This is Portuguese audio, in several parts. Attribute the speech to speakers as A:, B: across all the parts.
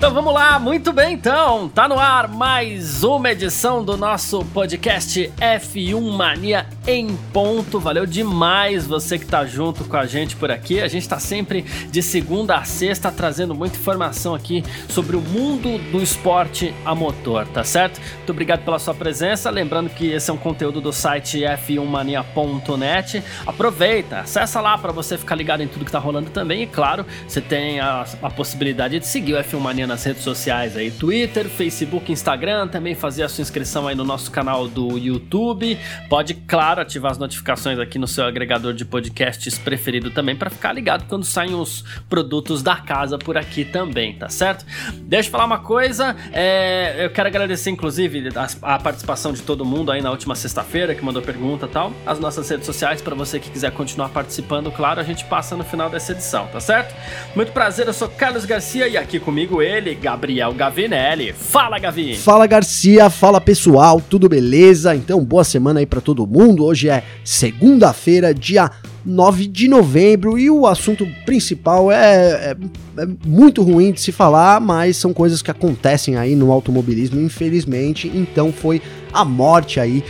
A: Então vamos lá, muito bem então, tá no ar mais uma edição do nosso podcast F1 Mania em ponto. Valeu demais você que tá junto com a gente por aqui. A gente tá sempre de segunda a sexta trazendo muita informação aqui sobre o mundo do esporte a motor, tá certo? Muito obrigado pela sua presença. Lembrando que esse é um conteúdo do site f1mania.net. Aproveita, acessa lá para você ficar ligado em tudo que tá rolando também e claro, você tem a, a possibilidade de seguir o F1 Mania nas redes sociais aí, Twitter, Facebook, Instagram, também fazer a sua inscrição aí no nosso canal do YouTube. Pode, claro, ativar as notificações aqui no seu agregador de podcasts preferido também para ficar ligado quando saem os produtos da casa por aqui também, tá certo? Deixa eu falar uma coisa, é, eu quero agradecer inclusive a, a, participação de todo mundo aí na última sexta-feira que mandou pergunta e tal. As nossas redes sociais para você que quiser continuar participando, claro, a gente passa no final dessa edição, tá certo? Muito prazer, eu sou Carlos Garcia e aqui comigo ele ele, Gabriel Gavinelli. Fala, Gavi!
B: Fala, Garcia. Fala, pessoal. Tudo beleza? Então, boa semana aí para todo mundo. Hoje é segunda-feira, dia 9 de novembro e o assunto principal é, é, é, muito ruim de se falar, mas são coisas que acontecem aí no automobilismo, infelizmente. Então foi a morte aí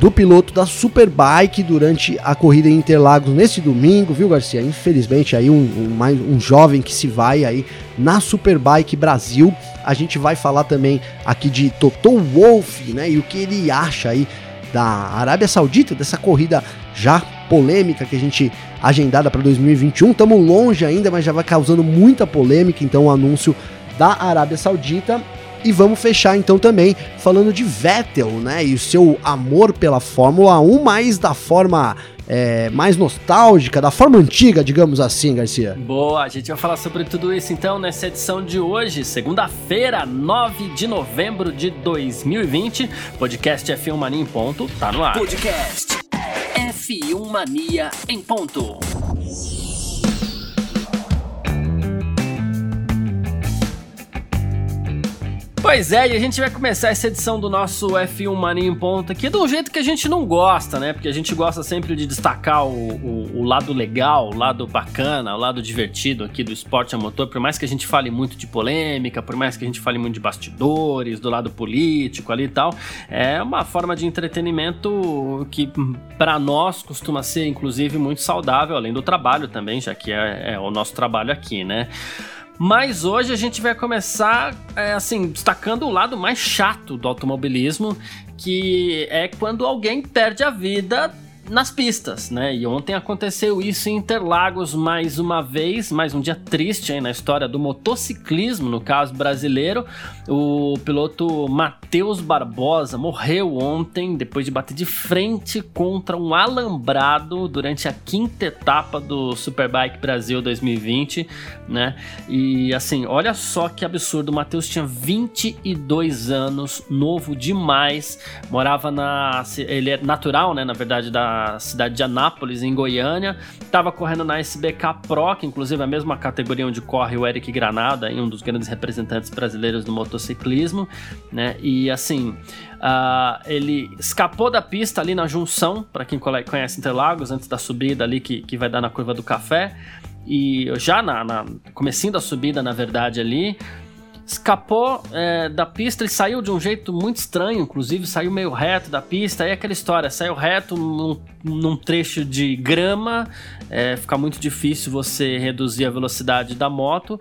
B: do piloto da Superbike durante a corrida em Interlagos nesse domingo, viu, Garcia? Infelizmente aí um, um, um jovem que se vai aí na Superbike Brasil. A gente vai falar também aqui de Toto Wolff, né? E o que ele acha aí da Arábia Saudita, dessa corrida já polêmica que a gente agendada para 2021. Estamos longe ainda, mas já vai causando muita polêmica, então o anúncio da Arábia Saudita e vamos fechar então também falando de Vettel, né? E o seu amor pela Fórmula 1, mas da forma é, mais nostálgica, da forma antiga, digamos assim, Garcia.
A: Boa, a gente vai falar sobre tudo isso então nessa edição de hoje, segunda-feira, 9 de novembro de 2020. Podcast F1 Mania em ponto, tá no ar. Podcast F1 Mania em ponto. Pois é, e a gente vai começar essa edição do nosso F1 Mania em Ponta aqui do jeito que a gente não gosta, né? Porque a gente gosta sempre de destacar o, o, o, lado legal, o lado bacana, o lado divertido aqui do esporte a motor. Por mais que a gente fale muito de polêmica, por mais que a gente fale muito de bastidores, do lado político ali e tal, é uma forma de entretenimento que para nós costuma ser, inclusive, muito saudável, além do trabalho também, já que é, é o nosso trabalho aqui, né? Mas hoje a gente vai começar, é, assim, destacando o lado mais chato do automobilismo, que é quando alguém perde a vida nas pistas, né? E ontem aconteceu isso em Interlagos mais uma vez, mais um dia triste aí na história do motociclismo, no caso brasileiro. O piloto Matheus Barbosa morreu ontem depois de bater de frente contra um alambrado durante a quinta etapa do Superbike Brasil 2020, né? E assim, olha só que absurdo, o Matheus tinha 22 anos, novo demais, morava na ele é natural, né, na verdade da cidade de Anápolis, em Goiânia. Estava correndo na SBK Pro, que inclusive é a mesma categoria onde corre o Eric Granada, um dos grandes representantes brasileiros do motociclismo, né? E assim, uh, ele escapou da pista ali na junção, para quem conhece Interlagos, antes da subida ali que, que vai dar na curva do café. E já na, na comecinho da subida, na verdade, ali, escapou é, da pista, ele saiu de um jeito muito estranho, inclusive saiu meio reto da pista, aí é aquela história, saiu reto num, num trecho de grama, é, fica muito difícil você reduzir a velocidade da moto,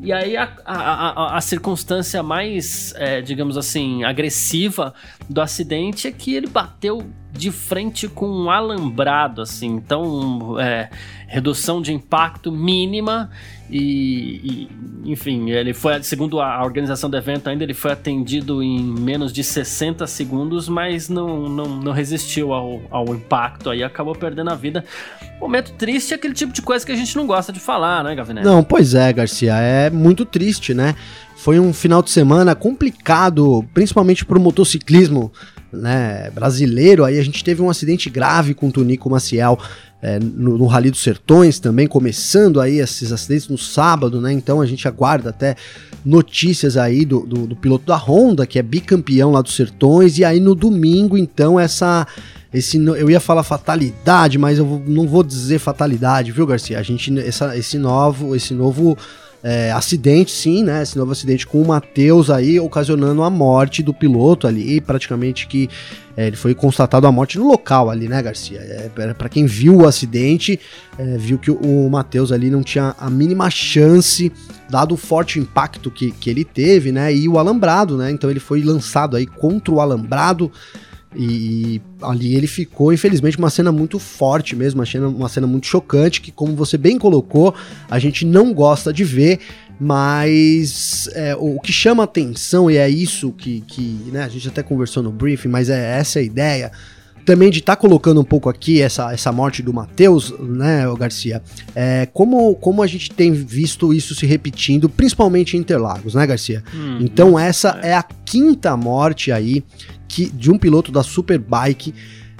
A: e aí a, a, a, a circunstância mais, é, digamos assim, agressiva do acidente é que ele bateu de frente com um alambrado, assim, então é, redução de impacto mínima e, e, enfim, ele foi, segundo a organização do evento ainda, ele foi atendido em menos de 60 segundos, mas não, não, não resistiu ao, ao impacto aí, acabou perdendo a vida. Momento triste é aquele tipo de coisa que a gente não gosta de falar, né, Gavinelli?
B: Não, pois é, Garcia, é muito triste, né? Foi um final de semana complicado, principalmente para o motociclismo né, brasileiro. Aí a gente teve um acidente grave com o Tunico Maciel é, no, no Rally dos Sertões também, começando aí esses acidentes no sábado, né? Então a gente aguarda até notícias aí do, do, do piloto da Honda, que é bicampeão lá dos Sertões, e aí no domingo, então, essa esse eu ia falar fatalidade, mas eu não vou dizer fatalidade, viu, Garcia? A gente essa, esse novo, esse novo é, acidente, sim, né? Esse novo acidente com o Matheus aí, ocasionando a morte do piloto ali, praticamente que é, ele foi constatado a morte no local ali, né, Garcia? É, para quem viu o acidente, é, viu que o, o Matheus ali não tinha a mínima chance, dado o forte impacto que, que ele teve, né? E o alambrado, né? Então ele foi lançado aí contra o alambrado. E ali ele ficou, infelizmente, uma cena muito forte mesmo, uma cena, uma cena muito chocante, que, como você bem colocou, a gente não gosta de ver, mas é, o que chama atenção, e é isso que, que né, a gente até conversou no briefing, mas é essa a ideia, também de estar tá colocando um pouco aqui essa, essa morte do Matheus, né, Garcia, é, como, como a gente tem visto isso se repetindo, principalmente em Interlagos, né, Garcia? Hum, então essa é. é a quinta morte aí que, de um piloto da Superbike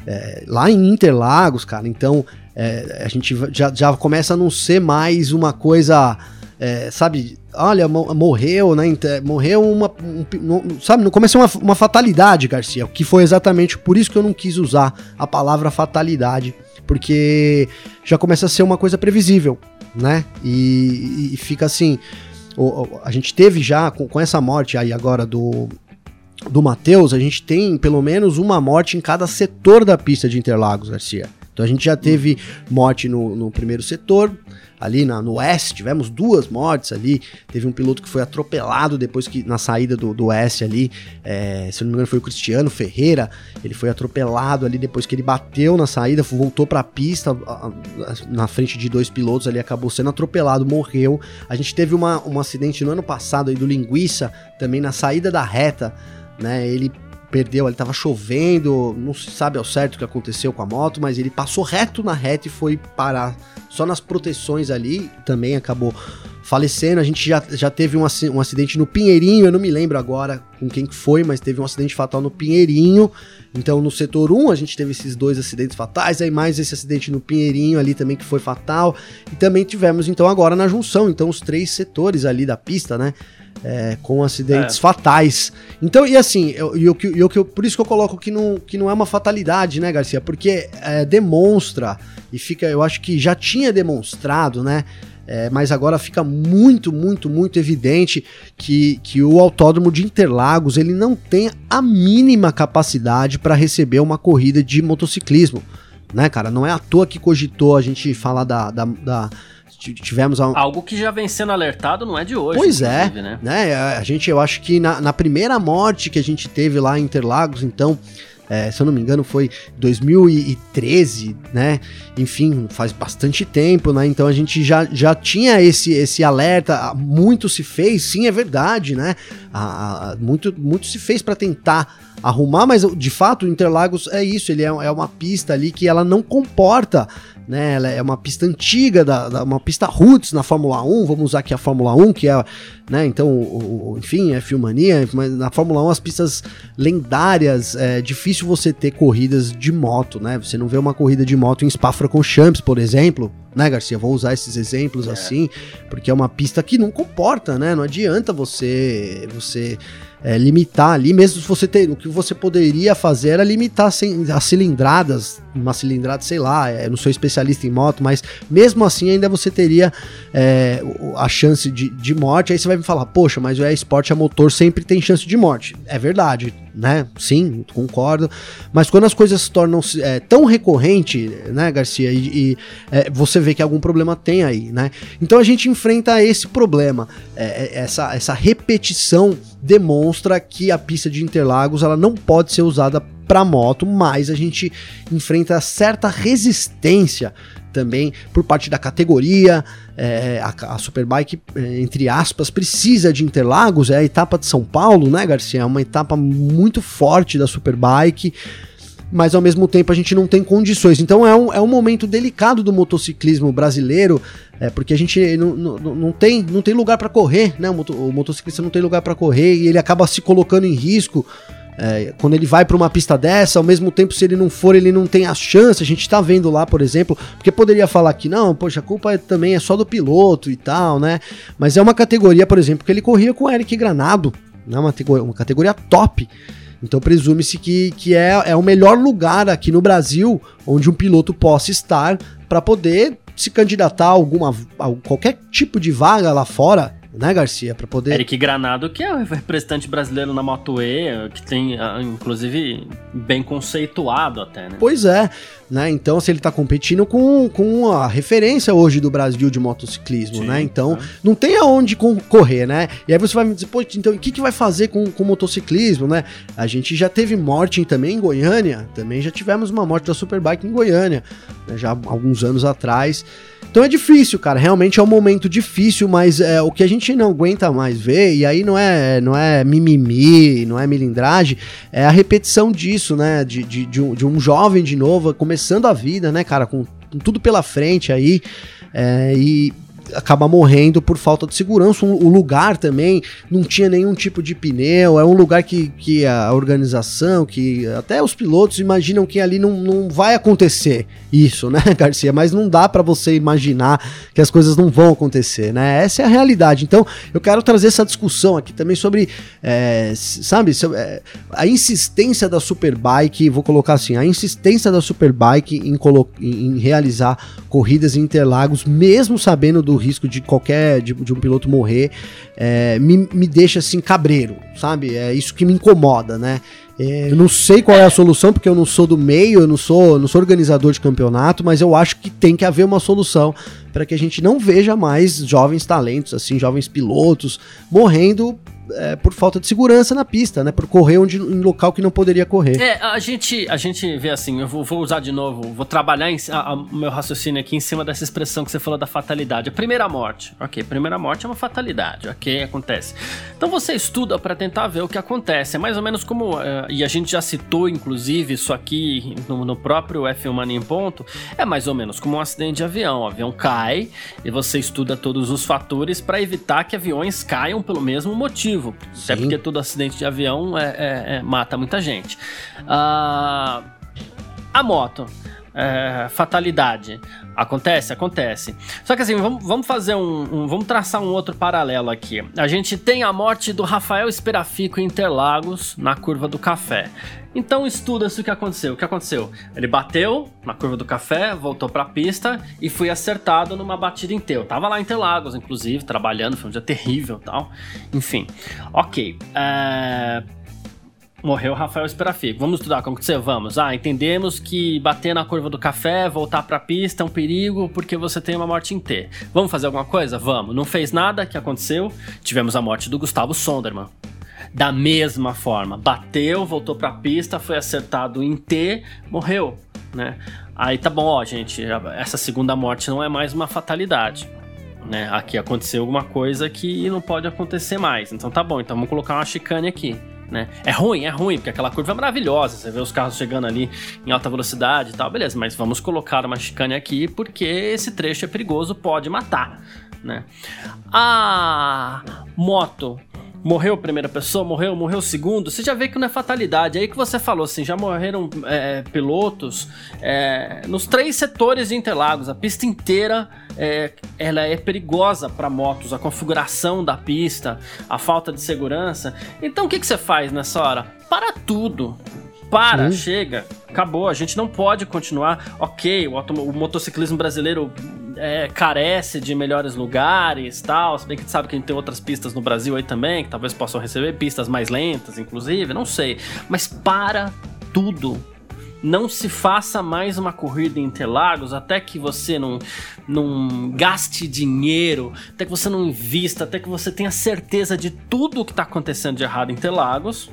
B: é, lá em Interlagos, cara. Então é, a gente já, já começa a não ser mais uma coisa, é, sabe? Olha, morreu, né? Morreu uma. Um, sabe, não começa uma, uma fatalidade, Garcia. Que foi exatamente por isso que eu não quis usar a palavra fatalidade. Porque já começa a ser uma coisa previsível, né? E, e fica assim. a gente teve já com, com essa morte aí agora do, do Matheus, a gente tem pelo menos uma morte em cada setor da pista de Interlagos, Garcia. Então a gente já teve morte no, no primeiro setor, ali na, no oeste, tivemos duas mortes ali. Teve um piloto que foi atropelado depois que na saída do, do oeste ali, é, se não me engano foi o Cristiano Ferreira, ele foi atropelado ali depois que ele bateu na saída, voltou para a pista na frente de dois pilotos ali, acabou sendo atropelado, morreu. A gente teve uma, um acidente no ano passado aí do Linguiça, também na saída da reta, né? Ele perdeu, ele tava chovendo, não se sabe ao certo o que aconteceu com a moto, mas ele passou reto na reta e foi parar só nas proteções ali, também acabou falecendo. A gente já, já teve um, um acidente no Pinheirinho, eu não me lembro agora com quem que foi, mas teve um acidente fatal no Pinheirinho. Então no setor 1 a gente teve esses dois acidentes fatais, aí mais esse acidente no Pinheirinho ali também que foi fatal. E também tivemos então agora na junção, então os três setores ali da pista, né? é, com acidentes é. fatais. Então, e assim, eu, eu, eu, eu, por isso que eu coloco que não, que não é uma fatalidade, né, Garcia? Porque é, demonstra, e fica, eu acho que já tinha demonstrado, né? É, mas agora fica muito, muito, muito evidente que, que o Autódromo de Interlagos ele não tem a mínima capacidade para receber uma corrida de motociclismo, né, cara? Não é à toa que cogitou a gente falar da, da, da tivemos
A: algo que já vem sendo alertado não é de hoje.
B: Pois é, né? né? A gente, eu acho que na, na primeira morte que a gente teve lá em Interlagos, então é, se eu não me engano, foi 2013, né? Enfim, faz bastante tempo, né? Então a gente já, já tinha esse, esse alerta, muito se fez, sim, é verdade, né? A, a, muito, muito se fez para tentar arrumar, mas de fato o Interlagos é isso, ele é, é uma pista ali que ela não comporta né? Ela é uma pista antiga, da, da, uma pista roots na Fórmula 1, vamos usar aqui a Fórmula 1, que é, né? Então, o, o, enfim, é Filmania, mas na Fórmula 1 as pistas lendárias, é difícil você ter corridas de moto, né? Você não vê uma corrida de moto em Spa-Francorchamps, por exemplo, né, Garcia? Vou usar esses exemplos é. assim, porque é uma pista que não comporta, né? Não adianta você você é, limitar ali, mesmo se você ter. O que você poderia fazer era limitar as cilindradas, uma cilindrada, sei lá, é, não sou especialista em moto, mas mesmo assim ainda você teria é, a chance de, de morte. Aí você vai me falar, poxa, mas o esporte a motor sempre tem chance de morte. É verdade, né? Sim, concordo. Mas quando as coisas se tornam é, tão recorrente, né, Garcia, e, e é, você vê que algum problema tem aí, né? Então a gente enfrenta esse problema, é, é, essa, essa repetição demonstra que a pista de Interlagos ela não pode ser usada para moto, mas a gente enfrenta certa resistência também por parte da categoria. É, a, a, Superbike, é, entre aspas, precisa de Interlagos, é a etapa de São Paulo, né, Garcia? É uma etapa muito forte da Superbike mas ao mesmo tempo a gente não tem condições. Então é um, é um momento delicado do motociclismo brasileiro, é, porque a gente não, não, não, tem, não tem lugar para correr, né? O, moto, o, motociclista não tem lugar para correr e ele acaba se colocando em risco é, quando ele vai para uma pista dessa, ao mesmo tempo, se ele não for, ele não tem a chance. A gente tá vendo lá, por exemplo, porque poderia falar que não, poxa, a culpa é, também é só do piloto e tal, né? Mas é uma categoria, por exemplo, que ele corria com o Eric Granado, né? Uma, uma categoria top. Então presume-se que, que é, é o melhor lugar aqui no Brasil onde um piloto possa estar para poder se candidatar a alguma a qualquer tipo de vaga lá fora né, Garcia? Para poder.
A: Eric Granado, que é o representante brasileiro na Moto E, que tem, ah, inclusive, bem conceituado até, né?
B: Pois é, né? Então, se ele tá competindo com, com a referência hoje do Brasil de motociclismo, Sim, né? Então, é. não tem aonde concorrer, né? E aí você vai me dizer, pô, então o que, que vai fazer com, com motociclismo, né? A gente já teve morte também em Goiânia, também já tivemos uma morte da Superbike em Goiânia, né? já alguns anos atrás. Então é difícil, cara. Realmente é um momento difícil, mas é o que a gente não aguenta mais ver, e aí não é, não é mimimi, não é milindragem, é a repetição disso, né? De, de, de, um, de um jovem de novo, começando a vida, né, cara, com, com tudo pela frente aí. É, e acaba morrendo por falta de segurança. O lugar também não tinha nenhum tipo de pneu, é um lugar que, que a organização, que até os pilotos imaginam que ali não, não vai acontecer isso, né, Garcia? Mas não dá para você imaginar que as coisas não vão acontecer, né? Essa é a realidade. Então, eu quero trazer essa discussão aqui também sobre, é, sabe, é, a insistência da Superbike, vou colocar assim, a insistência da Superbike em, em realizar corridas em Interlagos, mesmo sabendo do risco de qualquer, de, de um piloto morrer, é, me, me deixa assim cabreiro, sabe? É isso que me incomoda, né? É, eu não sei qual é a solução, porque eu não sou do meio, eu não sou, não sou organizador de campeonato, mas eu acho que tem que haver uma solução para que a gente não veja mais jovens talentos, assim, jovens pilotos morrendo é, por falta de segurança na pista, né? Por correr onde, em local que não poderia correr.
A: É, a gente, a gente vê assim, eu vou, vou usar de novo, vou trabalhar o meu raciocínio aqui em cima dessa expressão que você falou da fatalidade. A primeira morte, ok, primeira morte é uma fatalidade, ok, acontece. Então você estuda para tentar ver o que acontece. É mais ou menos como, uh, e a gente já citou inclusive isso aqui no, no próprio F1 Mania em Ponto, é mais ou menos como um acidente de avião. O avião cai e você estuda todos os fatores para evitar que aviões caiam pelo mesmo motivo motivo. Sim. Até porque todo acidente de avião é, é, é mata muita gente. Uh, a moto. É, fatalidade. Acontece? Acontece. Só que assim, vamos, vamos fazer um, um, Vamos traçar um outro paralelo aqui. A gente tem a morte do Rafael Esperafico em Interlagos, na curva do café. Então estuda-se o que aconteceu. O que aconteceu? Ele bateu na curva do café, voltou para a pista e foi acertado numa batida inteira. Eu tava lá em Interlagos, inclusive, trabalhando, foi um dia terrível tal. Enfim, ok. É Morreu Rafael Esperafico. Vamos estudar como que você vamos. Ah, entendemos que bater na curva do café, voltar para a pista é um perigo porque você tem uma morte em T. Vamos fazer alguma coisa? Vamos. Não fez nada, que aconteceu? Tivemos a morte do Gustavo Sonderman. Da mesma forma, bateu, voltou para a pista, foi acertado em T, morreu, né? Aí tá bom, ó, gente, essa segunda morte não é mais uma fatalidade. Né? Aqui aconteceu alguma coisa que não pode acontecer mais. Então tá bom, então vamos colocar uma chicane aqui né? É ruim, é ruim, porque aquela curva é maravilhosa, você vê os carros chegando ali em alta velocidade e tal, beleza, mas vamos colocar uma chicane aqui porque esse trecho é perigoso, pode matar, né? A moto morreu a primeira pessoa, morreu, morreu o segundo, você já vê que não é fatalidade. Aí que você falou assim, já morreram é, pilotos é, nos três setores de Interlagos, a pista inteira é, ela é perigosa para motos, a configuração da pista, a falta de segurança. Então o que, que você faz nessa hora? Para tudo. Para, chega, acabou. A gente não pode continuar. Ok, o, o motociclismo brasileiro é, carece de melhores lugares tal. Se bem que a gente sabe que a gente tem outras pistas no Brasil aí também, que talvez possam receber pistas mais lentas, inclusive, não sei. Mas para tudo. Não se faça mais uma corrida em Interlagos até que você não, não gaste dinheiro, até que você não invista, até que você tenha certeza de tudo o que está acontecendo de errado em Interlagos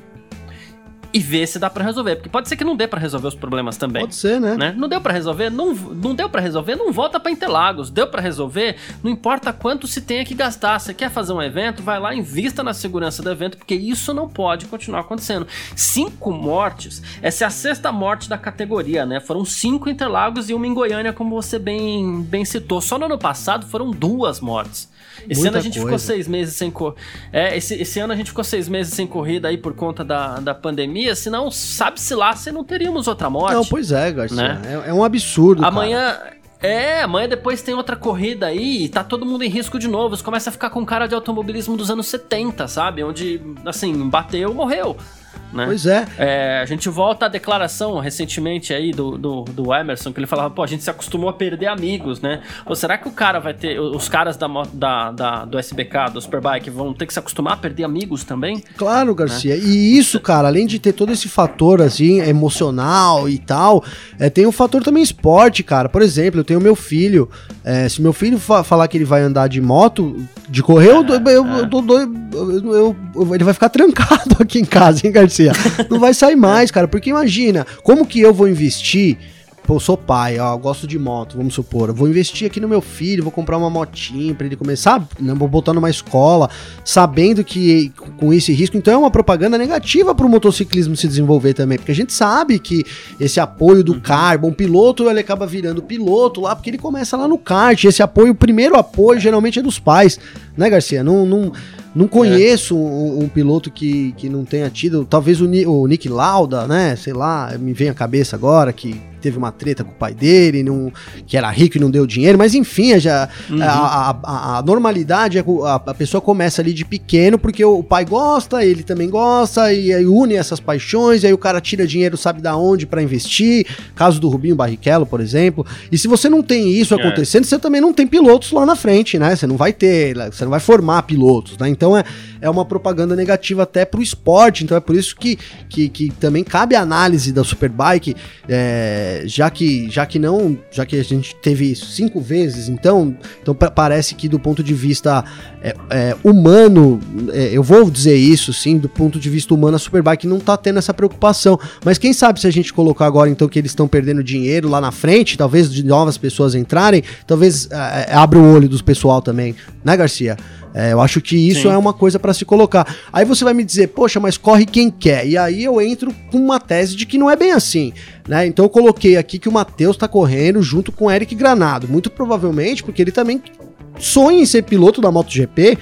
A: e ver se dá para resolver. Porque pode ser que não dê para resolver os problemas também.
B: Pode ser, né?
A: né? Não deu para resolver, não, não deu para resolver, não volta para Interlagos. Deu para resolver, não importa quanto se tenha que gastar. Você quer fazer um evento, vai lá, invista na segurança do evento, porque isso não pode continuar acontecendo. Cinco mortes, essa é a sexta morte da categoria, né? Foram cinco Interlagos e uma em Goiânia, como você bem, bem citou. Só no ano passado foram duas mortes. Esse Muita ano a gente coisa. ficou seis meses sem cor. É, esse, esse ano a gente ficou seis meses sem corrida aí por conta da, da pandemia senão sabe-se lá se não teríamos outra morte.
B: Não, pois é, Garcia. Né? É, é, um absurdo.
A: Amanhã.
B: Cara.
A: É, amanhã depois tem outra corrida aí e tá todo mundo em risco de novo. Você começa a ficar com cara de automobilismo dos anos 70, sabe? Onde, assim, bateu, morreu. Né?
B: Pois é.
A: é. A gente volta à declaração recentemente aí do, do, do, Emerson, que ele falava, pô, a gente se acostumou a perder amigos, né? Ou será que o cara vai ter. Os caras da, da, da do SBK, do Superbike, vão ter que se acostumar a perder amigos também?
B: Claro, Garcia. Né? E isso, cara, além de ter todo esse fator, assim, emocional e tal, é, tem um fator também esporte, cara. Por exemplo, eu tenho meu filho. É, se meu filho fa falar que ele vai andar de moto, de correr, eu, eu, eu, eu, eu, ele vai ficar trancado aqui em casa, hein, Garcia? Não vai sair mais, cara. Porque imagina, como que eu vou investir Pô, eu sou pai, ó, gosto de moto, vamos supor. Eu vou investir aqui no meu filho, vou comprar uma motinha para ele começar, né, vou botar numa escola, sabendo que com esse risco, então é uma propaganda negativa para o motociclismo se desenvolver também, porque a gente sabe que esse apoio do uhum. um piloto, ele acaba virando piloto lá, porque ele começa lá no kart. Esse apoio, o primeiro apoio geralmente é dos pais, né, Garcia? Não, não, não conheço é. um, um, piloto que, que não tenha tido, talvez o, o Nick Lauda, né? Sei lá, me vem à cabeça agora que teve uma treta com o pai dele, não, que era rico e não deu dinheiro, mas enfim, já, uhum. a, a, a, normalidade é a, a, pessoa começa ali de pequeno porque o, o pai gosta, ele também gosta, e aí une essas paixões, e aí o cara tira dinheiro, sabe da onde para investir. Caso do Rubinho Barrichello, por exemplo. E se você não tem isso é. acontecendo, você também não tem pilotos lá na frente, né? Você não vai ter, você não vai formar pilotos, né? Então é, é uma propaganda negativa até pro esporte, então é por isso que, que, que também cabe a análise da Superbike. É, já que já que não, já que a gente teve isso cinco vezes, então, então parece que do ponto de vista é, é, humano, é, eu vou dizer isso sim, do ponto de vista humano, a Superbike não tá tendo essa preocupação. Mas quem sabe se a gente colocar agora então que eles estão perdendo dinheiro lá na frente, talvez de novas pessoas entrarem, talvez é, é, abra o olho dos pessoal também, né, Garcia? É, eu acho que isso Sim. é uma coisa para se colocar. Aí você vai me dizer, poxa, mas corre quem quer. E aí eu entro com uma tese de que não é bem assim. Né? Então eu coloquei aqui que o Matheus tá correndo junto com o Eric Granado. Muito provavelmente porque ele também sonha em ser piloto da MotoGP.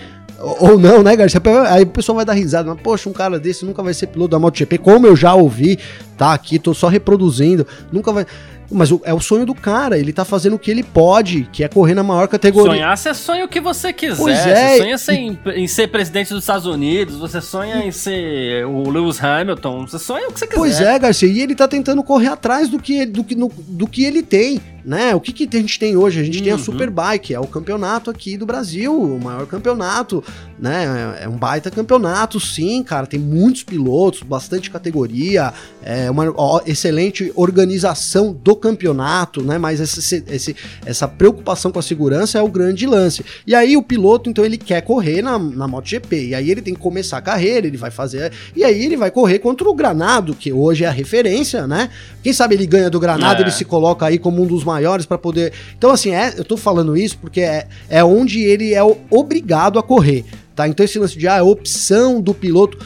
B: Ou não, né, Garcia? Aí o pessoal vai dar risada, mas poxa, um cara desse nunca vai ser piloto da MotoGP, como eu já ouvi, tá aqui, tô só reproduzindo, nunca vai. Mas o, é o sonho do cara, ele tá fazendo o que ele pode, que é correr na maior categoria.
A: Sonhar, você sonha o que você quiser. Pois é. Você sonha e... em, em, ser presidente dos Estados Unidos, você sonha em ser o Lewis Hamilton, você sonha o que você quiser.
B: Pois é, Garcia, e ele tá tentando correr atrás do que, do que, no, do que ele tem né? O que, que a gente tem hoje? A gente uhum. tem a uhum. Superbike, é o campeonato aqui do Brasil, o maior campeonato, né? É um baita campeonato, sim, cara. Tem muitos pilotos, bastante categoria, é uma excelente organização do campeonato, né? Mas esse, esse, essa preocupação com a segurança é o grande lance. E aí o piloto, então, ele quer correr na, na MotoGP. E aí ele tem que começar a carreira, ele vai fazer. E aí ele vai correr contra o Granado, que hoje é a referência, né? Quem sabe ele ganha do Granado, é. ele se coloca aí como um dos maiores para poder. Então, assim, é, eu tô falando isso porque é, é onde ele é obrigado a correr, tá? Então, esse lance de ah, é opção do piloto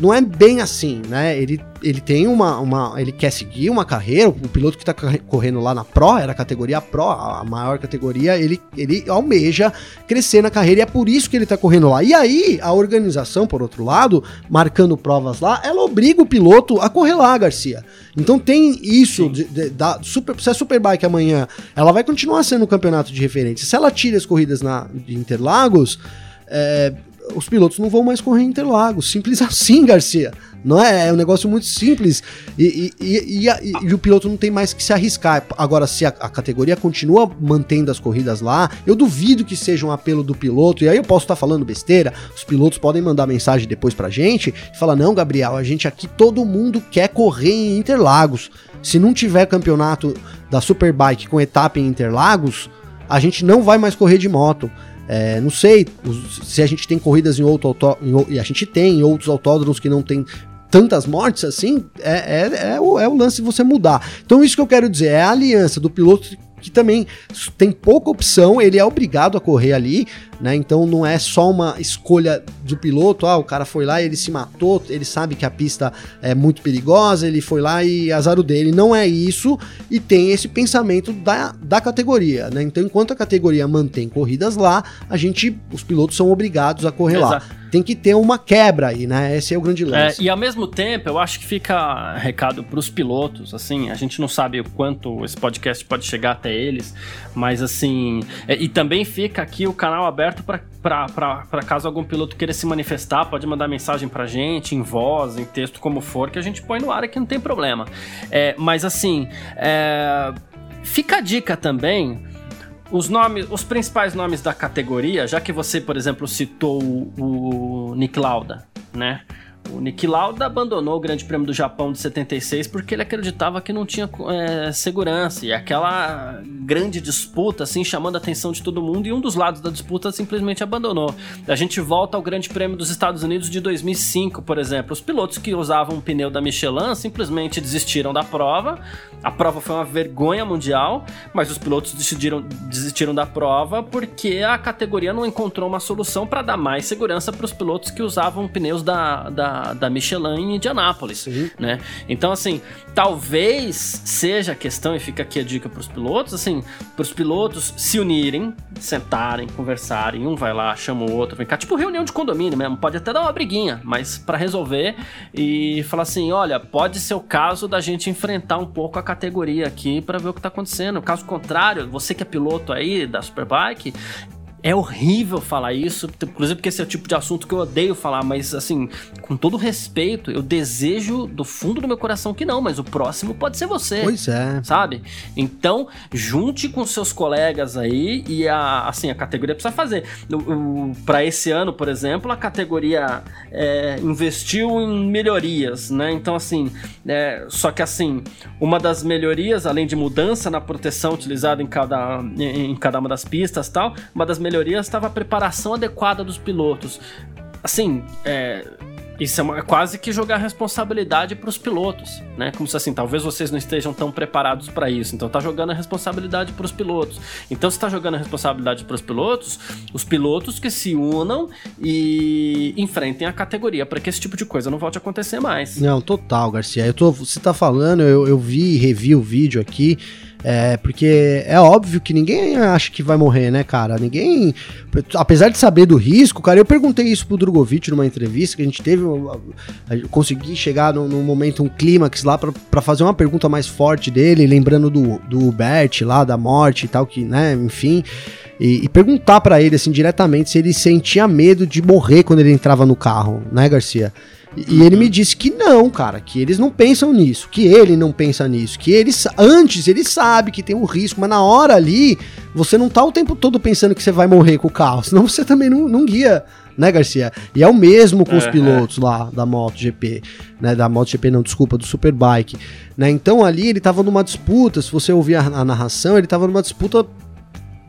B: não é bem assim, né? Ele, ele tem uma, uma. Ele quer seguir uma carreira. O piloto que tá correndo lá na Pro, era a categoria Pro, a maior categoria, ele, ele almeja crescer na carreira e é por isso que ele tá correndo lá. E aí, a organização, por outro lado, marcando provas lá, ela obriga o piloto a correr lá, Garcia. Então tem isso de, de, da super, se a Superbike amanhã, ela vai continuar sendo um campeonato de referência. Se ela tira as corridas na, de Interlagos. É, os pilotos não vão mais correr em Interlagos. Simples assim, Garcia. Não é? É um negócio muito simples. E, e, e, e, o piloto não tem mais que se arriscar. Agora, se a, a, categoria continua mantendo as corridas lá, eu duvido que seja um apelo do piloto. E aí eu posso estar falando besteira. Os pilotos podem mandar mensagem depois pra gente e falar: não, Gabriel, a gente aqui todo mundo quer correr em Interlagos. Se não tiver campeonato da Superbike com etapa em Interlagos, a gente não vai mais correr de moto. É, não sei se a gente tem corridas em outro autódromo, e a gente tem em outros autódromos que não tem tantas mortes assim, é, é, é, o, é o lance você mudar. Então, isso que eu quero dizer é a aliança do piloto que também tem pouca opção, ele é obrigado a correr ali, né? Então não é só uma escolha do piloto, ah, o cara foi lá e ele se matou, ele sabe que a pista é muito perigosa, ele foi lá e azar o dele. Não é isso, e tem esse pensamento da, da categoria, né? Então, enquanto a categoria mantém corridas lá, a gente, os pilotos são obrigados a correr Exato. lá. tem que ter uma quebra aí, né? Esse é o grande lance.
A: É, e ao mesmo tempo, eu acho que fica recado para os pilotos, assim, a gente não sabe o quanto esse podcast pode chegar até eles, mas assim, é, e também fica aqui o canal aberto para caso algum piloto queira se manifestar, pode mandar mensagem pra gente, em voz, em texto, como for, que a gente põe no ar aqui, não tem problema. É, mas assim, é, fica a dica também os nomes, os principais nomes da categoria, já que você, por exemplo, citou o, o Nick Lauda, né? O Nick Lauda abandonou o Grande Prêmio do Japão de 76 porque ele acreditava que não tinha é, segurança. E aquela grande disputa, assim, chamando a atenção de todo mundo, e um dos lados da disputa simplesmente abandonou. A gente volta ao Grande Prêmio dos Estados Unidos de 2005, por exemplo. Os pilotos que usavam o pneu da Michelin simplesmente desistiram da prova. A prova foi uma vergonha mundial, mas os pilotos desistiram, desistiram da prova porque a categoria não encontrou uma solução para dar mais segurança para os pilotos que usavam pneus da, da da, Michelin em Indianápolis, né? Então, assim, talvez seja a questão, e fica aqui a dica para os pilotos, assim, para os pilotos se unirem, sentarem, conversarem, um vai lá, chama o outro, vem cá, tipo reunião de condomínio mesmo, pode até dar uma briguinha, mas para resolver e falar assim, olha, pode ser o caso da gente enfrentar um pouco a categoria aqui para ver o que tá acontecendo. Caso contrário, você que é piloto aí da Superbike, é horrível falar isso, inclusive porque esse é o tipo de assunto que eu odeio falar, mas assim, com todo respeito, eu desejo do fundo do meu coração que não, mas o próximo pode ser você.
B: Pois é.
A: Sabe? Então, junte com seus colegas aí e a, assim, a categoria precisa fazer. Para esse ano, por exemplo, a categoria é, investiu em melhorias, né? Então, assim, é, só que assim, uma das melhorias, além de mudança na proteção utilizada em cada, em cada uma das pistas tal, uma das melhorias melhorias estava a preparação adequada dos pilotos. Assim, é, isso é, uma, é quase que jogar responsabilidade para os pilotos, né? Como se assim, talvez vocês não estejam tão preparados para isso. Então tá jogando a responsabilidade para os pilotos. Então se está jogando a responsabilidade para os pilotos, os pilotos que se unam e enfrentem a categoria para que esse tipo de coisa não volte a acontecer mais.
B: Não, total, Garcia. Eu tô, você tá falando, eu, eu vi, revi o vídeo aqui. É, porque é óbvio que ninguém acha que vai morrer, né, cara? Ninguém. Apesar de saber do risco, cara, eu perguntei isso pro Drogovic numa entrevista que a gente teve. Consegui chegar num, momento, um clímax lá, para fazer uma pergunta mais forte dele, lembrando do, do Bert lá, da morte e tal, que, né, enfim. E, e perguntar para ele, assim, diretamente, se ele sentia medo de morrer quando ele entrava no carro, né, Garcia? E ele me disse que não, cara, que eles não pensam nisso, que ele não pensa nisso, que eles antes ele sabe que tem um risco, mas na hora ali você não tá o tempo todo pensando que você vai morrer com o carro, senão você também não, não guia, né, Garcia? E é o mesmo com é, os pilotos é. lá da MotoGP, né, da MotoGP não, desculpa, do Superbike, né? Então ali ele tava numa disputa, se você ouvir a, a narração, ele tava numa disputa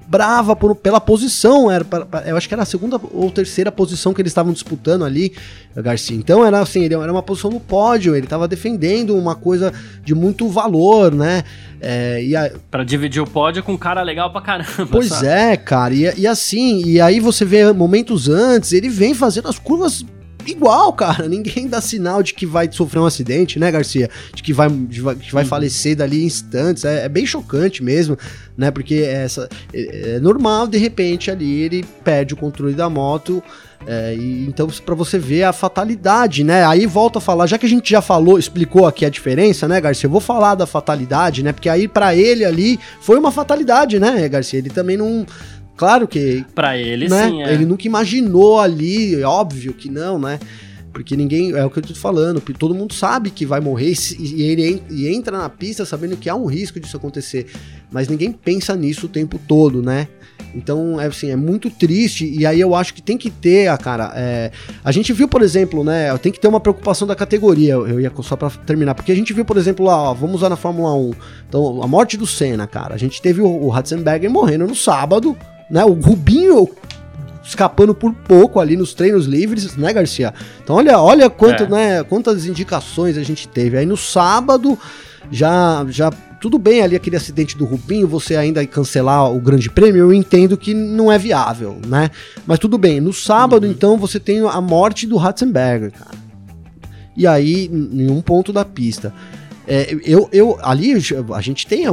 B: brava por, pela posição. Era, eu acho que era a segunda ou terceira posição que eles estavam disputando ali, Garcia. Então era assim, ele era uma posição no pódio, ele estava defendendo uma coisa de muito valor, né?
A: É, a... Pra dividir o pódio com um cara legal pra caramba.
B: Pois sabe? é, cara. E, e assim, e aí você vê momentos antes, ele vem fazendo as curvas igual, cara. Ninguém dá sinal de que vai sofrer um acidente, né, Garcia? De que vai, de, que vai uhum. falecer dali instantes. É, é, bem chocante mesmo, né? Porque essa, é, é, normal, de repente, ali ele perde o controle da moto. É, e, então, para você ver a fatalidade, né? Aí volta a falar, já que a gente já falou, explicou aqui a diferença, né, Garcia? Eu vou falar da fatalidade, né? Porque aí para ele ali foi uma fatalidade, né, Garcia? Ele também não, Claro que.
A: Para ele, né? sim.
B: É. Ele nunca imaginou ali, óbvio que não, né? Porque ninguém. É o que eu tô falando, todo mundo sabe que vai morrer e ele e entra na pista sabendo que há um risco disso acontecer. Mas ninguém pensa nisso o tempo todo, né? Então, é assim, é muito triste. E aí eu acho que tem que ter, a cara. É, a gente viu, por exemplo, né? Tem que ter uma preocupação da categoria. Eu ia só para terminar. Porque a gente viu, por exemplo, lá, ó, vamos usar na Fórmula 1. Então, a morte do Senna, cara. A gente teve o, o Ratzenberger morrendo no sábado né? O Rubinho escapando por pouco ali nos treinos livres, né, Garcia? Então olha, olha quanto, é. né, quantas indicações a gente teve. Aí no sábado já já tudo bem ali aquele acidente do Rubinho, você ainda cancelar o Grande Prêmio, eu entendo que não é viável, né? Mas tudo bem. No sábado, uhum. então, você tem a morte do Ratzenberger, cara. E aí, em um ponto da pista. É, eu, eu ali a gente tem é,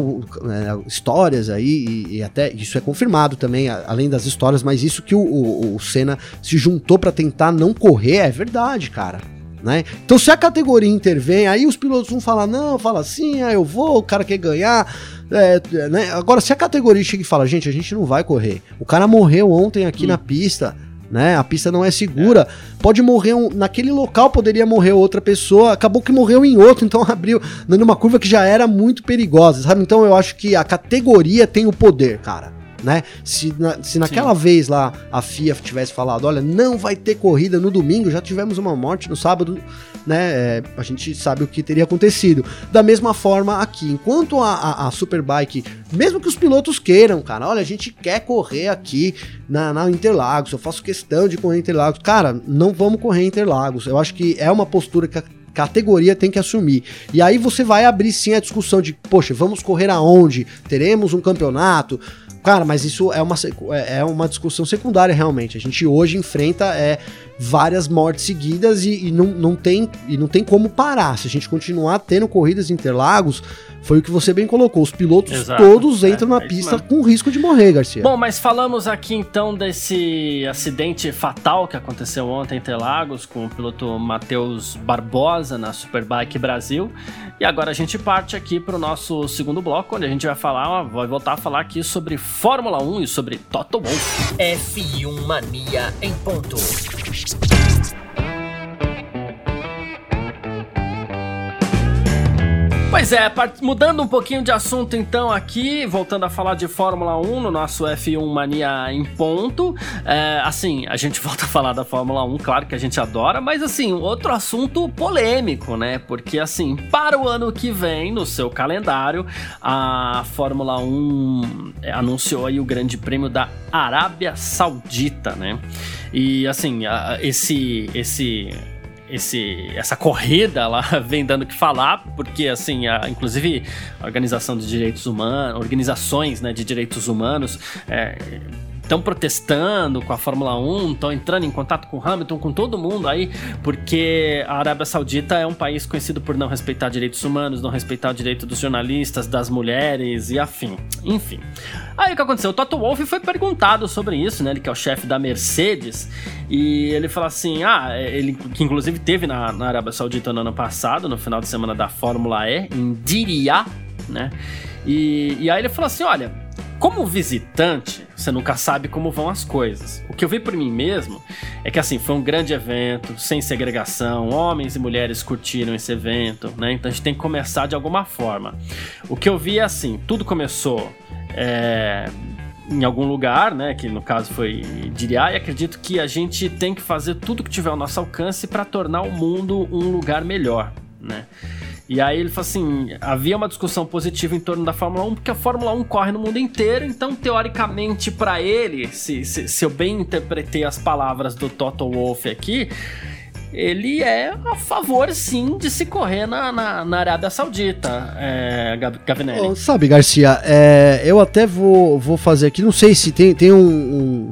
B: histórias aí e, e, até isso é confirmado também, além das histórias, mas isso que o, o, o Senna se juntou para tentar não correr é verdade, cara. Né? Então, se a categoria intervém, aí os pilotos vão falar: não, fala assim, ah, eu vou, o cara quer ganhar. É, né? Agora, se a categoria chega e fala: gente, a gente não vai correr, o cara morreu ontem aqui hum. na pista. Né? A pista não é segura. É. Pode morrer um, naquele local, poderia morrer outra pessoa. Acabou que morreu em outro, então abriu numa curva que já era muito perigosa, sabe? Então eu acho que a categoria tem o poder, cara né? Se, na, se naquela Sim. vez lá a FIA tivesse falado, olha, não vai ter corrida no domingo, já tivemos uma morte no sábado, né? É, a gente sabe o que teria acontecido. Da mesma forma aqui, enquanto a, a, a, Superbike, mesmo que os pilotos queiram, cara, olha, a gente quer correr aqui na, na Interlagos, eu faço questão de correr Interlagos, cara, não vamos correr Interlagos. Eu acho que é uma postura que a categoria tem que assumir. E aí você vai abrir sim a discussão de, poxa, vamos correr aonde? Teremos um campeonato? Cara, mas isso é uma, é, é uma discussão secundária realmente. A gente hoje enfrenta é, várias mortes seguidas e, e, não, não tem, e não tem como parar. Se a gente continuar tendo corridas em Interlagos, foi o que você bem colocou. Os pilotos Exato, todos é, entram na é pista com risco de morrer, Garcia.
A: Bom, mas falamos aqui então desse acidente fatal que aconteceu ontem em Interlagos com o piloto Matheus Barbosa na Superbike Brasil. E agora a gente parte aqui para o nosso segundo bloco, onde a gente vai falar, vai voltar a falar aqui sobre Fórmula 1 e sobre Toto Wolff.
C: F1 Mania em ponto.
A: Pois é, mudando um pouquinho de assunto então aqui, voltando a falar de Fórmula 1 no nosso F1 Mania em ponto. É, assim, a gente volta a falar da Fórmula 1, claro que a gente adora, mas assim, outro assunto polêmico, né? Porque assim, para o ano que vem, no seu calendário, a Fórmula 1 é, anunciou aí o Grande Prêmio da Arábia Saudita, né? E assim, esse esse esse, essa corrida lá vem dando que falar, porque assim, a, inclusive a organização de direitos humanos, organizações né, de direitos humanos é, estão protestando com a Fórmula 1, estão entrando em contato com Hamilton, com todo mundo aí, porque a Arábia Saudita é um país conhecido por não respeitar direitos humanos, não respeitar o direito dos jornalistas, das mulheres e afim. Enfim. Aí o que aconteceu? O Toto Wolff foi perguntado sobre isso, né? Ele que é o chefe da Mercedes, e ele falou assim: ah, ele que inclusive teve na, na Arábia Saudita no ano passado, no final de semana da Fórmula E, em Diriyah, né? E, e aí ele falou assim: olha como visitante, você nunca sabe como vão as coisas. O que eu vi por mim mesmo é que assim, foi um grande evento, sem segregação, homens e mulheres curtiram esse evento, né? Então a gente tem que começar de alguma forma. O que eu vi é assim, tudo começou é, em algum lugar, né? Que no caso foi Diriá, e acredito que a gente tem que fazer tudo que tiver ao nosso alcance para tornar o mundo um lugar melhor, né? E aí ele falou assim: havia uma discussão positiva em torno da Fórmula 1, porque a Fórmula 1 corre no mundo inteiro, então, teoricamente, para ele, se, se, se, eu bem interpretei as palavras do Toto Wolff aqui, ele é a favor, sim, de se correr na, na, na Arábia Saudita, é,
B: sabe, Garcia, é, eu até vou, vou fazer aqui, não sei se tem, tem um, um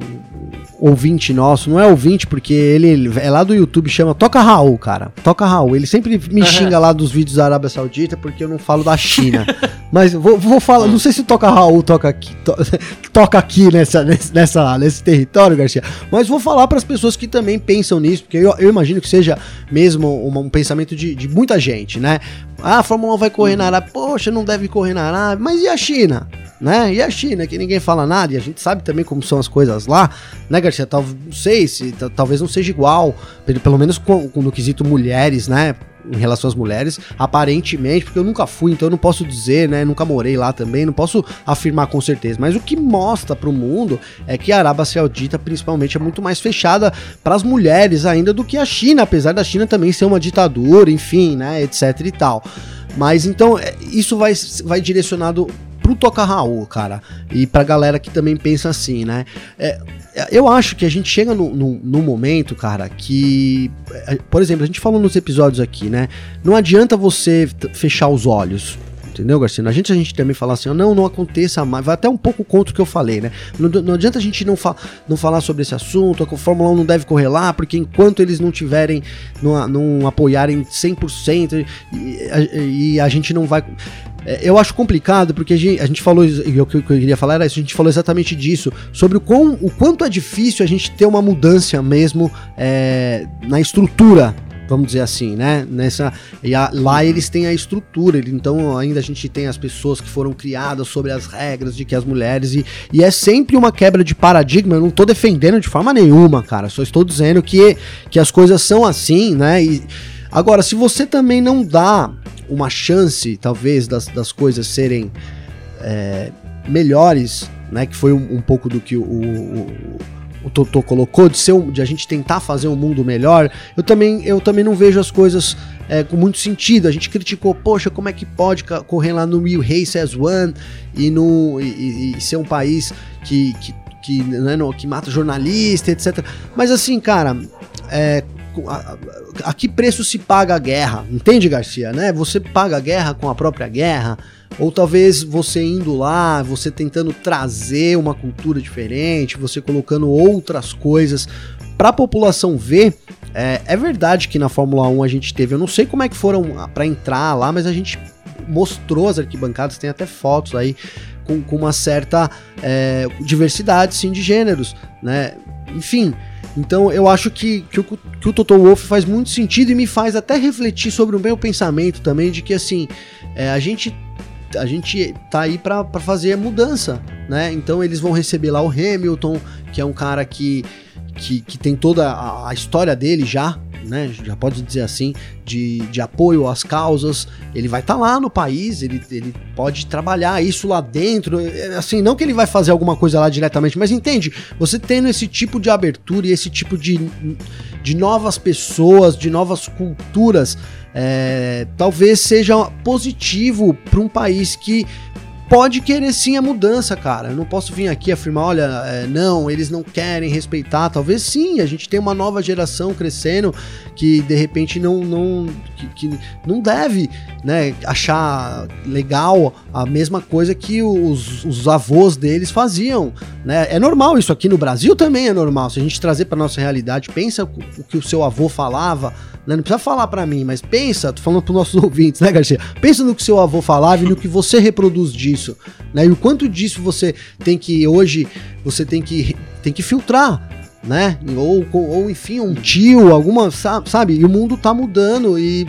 B: ouvinte nosso, não é ouvinte porque ele é lá do YouTube, chama Toca Raul, cara. Toca Raul. Ele sempre me xinga lá dos vídeos da Arábia Saudita porque eu não falo da China. Mas vou, vou falar, não sei se Toca Raul toca aqui, to, toca aqui nessa, nessa, nesse território, Garcia. Mas vou falar para as pessoas que também pensam nisso, porque eu, eu imagino que seja mesmo um, um pensamento de, de, muita gente, né? Ah, a Fórmula 1 vai correr na Arábia, poxa, não deve correr na Arábia, mas e a China? Né? E a China, que ninguém fala nada, e a gente sabe também como são as coisas lá, né, Garcia? Tal, não sei se talvez não seja igual, pelo menos com, com, no quesito mulheres, né? Em relação às mulheres, aparentemente, porque eu nunca fui, então eu não posso dizer, né? Nunca morei lá também, não posso afirmar com certeza. Mas o que mostra para o mundo é que a Arábia Saudita, principalmente, é muito mais fechada para as mulheres ainda do que a China, apesar da China também ser uma ditadura, enfim, né? Etc e tal. Mas então, é, isso vai, vai direcionado pro Toca Raul, cara. E pra galera que também pensa assim, né? É, eu acho que a gente chega no, momento, cara, que. É, por exemplo, a gente falou nos episódios aqui, né? Não adianta você fechar os olhos entendeu, Garcia? A gente, a gente também falar assim, não, não aconteça mais, vai até um pouco contra o que eu falei, né? Não, não adianta a gente não, fa não falar sobre esse assunto, a Fórmula 1 não deve correr lá, porque enquanto eles não tiverem, não, não apoiarem 100% e, e a gente não vai é, eu acho complicado porque a gente, a gente falou, e o que eu queria falar era isso, a gente falou exatamente disso, sobre o, quão, o quanto é difícil a gente ter uma mudança mesmo é, na estrutura vamos dizer assim, né? Nessa, e a, lá eles têm a estrutura, então ainda a gente tem as pessoas que foram criadas sobre as regras de que as mulheres. E, e é sempre uma quebra de paradigma. Eu não estou defendendo de forma nenhuma, cara. Só estou dizendo que, que as coisas são assim, né? E, agora, se você também não dá uma chance, talvez, das, das coisas serem é, melhores, né? Que foi um, um pouco do que o, o o Totô colocou, de, ser de a gente tentar fazer um mundo melhor, eu também, eu também não vejo as coisas é, com muito sentido. A gente criticou, poxa, como é que pode correr lá no Will Race as One e, no, e, e ser um país que, que, que, né, no, que mata jornalista, etc. Mas assim, cara, é, a, a, a, que preço se paga a guerra? Entende, Garcia? Né? Você paga a guerra com a própria guerra. Ou talvez você indo lá, você tentando trazer uma cultura diferente, você colocando outras coisas para a população ver. É, é, verdade que na Fórmula 1 a gente teve, eu não sei como é que foram para entrar lá, mas a gente mostrou as arquibancadas, tem até fotos aí com, com uma certa é, diversidade sim de gêneros, né? Enfim, então eu acho que, que, o, que o Toto Wolff faz muito sentido e me faz até refletir sobre o meu pensamento também de que assim é, a gente a gente tá aí para fazer mudança, né? Então eles vão receber lá o Hamilton, que é um cara que, que, que tem toda a, a história dele já, né? Já pode dizer assim, de, de apoio às causas. Ele vai estar tá lá no país, ele, ele pode trabalhar isso lá dentro. É, assim, não que ele vai fazer alguma coisa lá diretamente, mas entende? Você tendo esse tipo de abertura e esse tipo de, de novas pessoas, de novas culturas é, talvez seja positivo para um país que pode querer sim a mudança, cara. Eu não posso vir aqui afirmar, olha, é, não, eles não querem respeitar. Talvez sim, a gente tem uma nova geração crescendo que de repente não não que, que não deve, né, achar legal a mesma coisa que os, os avós deles faziam, né? É normal isso aqui no Brasil também é normal. Se a gente trazer para nossa realidade, pensa o que o seu avô falava né? Não precisa falar para mim, mas pensa, tô falando pros nossos ouvintes, né, Garcia? Pensa no que seu avô falava e no que você reproduz disso, né? E o quanto disso você tem que hoje, você tem que tem que filtrar, né? Ou, ou enfim, um tio, alguma, sabe? E o mundo tá mudando e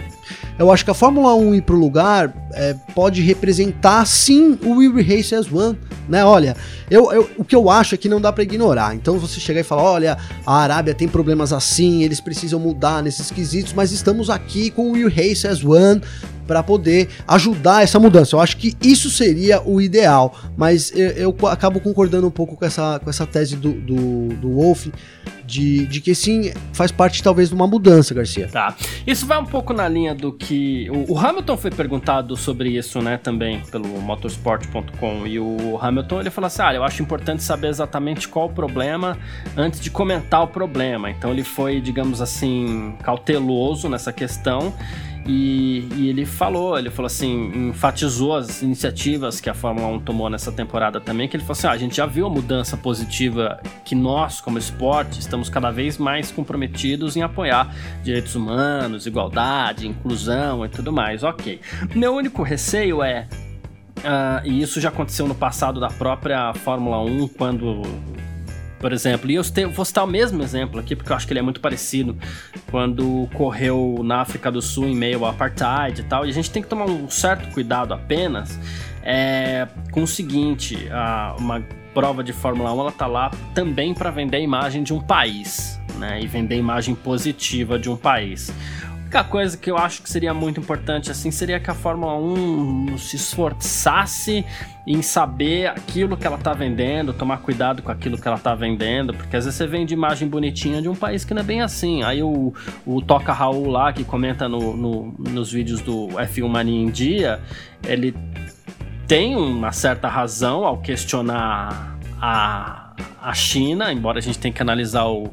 B: eu acho que a Fórmula 1 ir pro lugar é, pode representar sim o Will Race as One, né? Olha, eu, eu, o que eu acho é que não dá para ignorar. Então você chegar e falar, olha, a Arábia tem problemas assim, eles precisam mudar nesses quesitos, mas estamos aqui com o Will Race as One para poder ajudar essa mudança. Eu acho que isso seria o ideal, mas eu, eu acabo concordando um pouco com essa, com essa tese do, do, do Wolf, de, de que sim, faz parte talvez de uma mudança, Garcia.
A: Tá. Isso vai um pouco na linha do que. O, o Hamilton foi perguntado sobre isso, né, também, pelo motorsport.com. E o Hamilton ele falou assim: ah, eu acho importante saber exatamente qual o problema antes de comentar o problema. Então ele foi, digamos assim, cauteloso nessa questão. E, e, ele falou, ele falou assim, enfatizou as iniciativas que a Fórmula 1 tomou nessa temporada também, que ele falou assim, ah, a gente já viu a mudança positiva que nós, como esporte, estamos cada vez mais comprometidos em apoiar direitos humanos, igualdade, inclusão e tudo mais, ok. Meu único receio é, uh, e isso já aconteceu no passado da própria Fórmula 1, quando por exemplo. E eu vou citar o mesmo exemplo aqui, porque eu acho que ele é muito parecido. Quando correu na África do Sul em meio ao apartheid e tal. E a gente tem que tomar um certo cuidado apenas é, com o seguinte: a, uma prova de Fórmula 1 ela tá lá também para vender a imagem de um país. Né, e vender a imagem positiva de um país única coisa que eu acho que seria muito importante assim seria que a Fórmula 1 se esforçasse em saber aquilo que ela tá vendendo, tomar cuidado com aquilo que ela tá vendendo, porque às vezes você vende imagem bonitinha de um país que não é bem assim. Aí o, o Toca Raul lá, que comenta no, no, nos vídeos do F1 Mania em Dia, ele tem uma certa razão ao questionar a a China, embora a gente tenha que analisar o,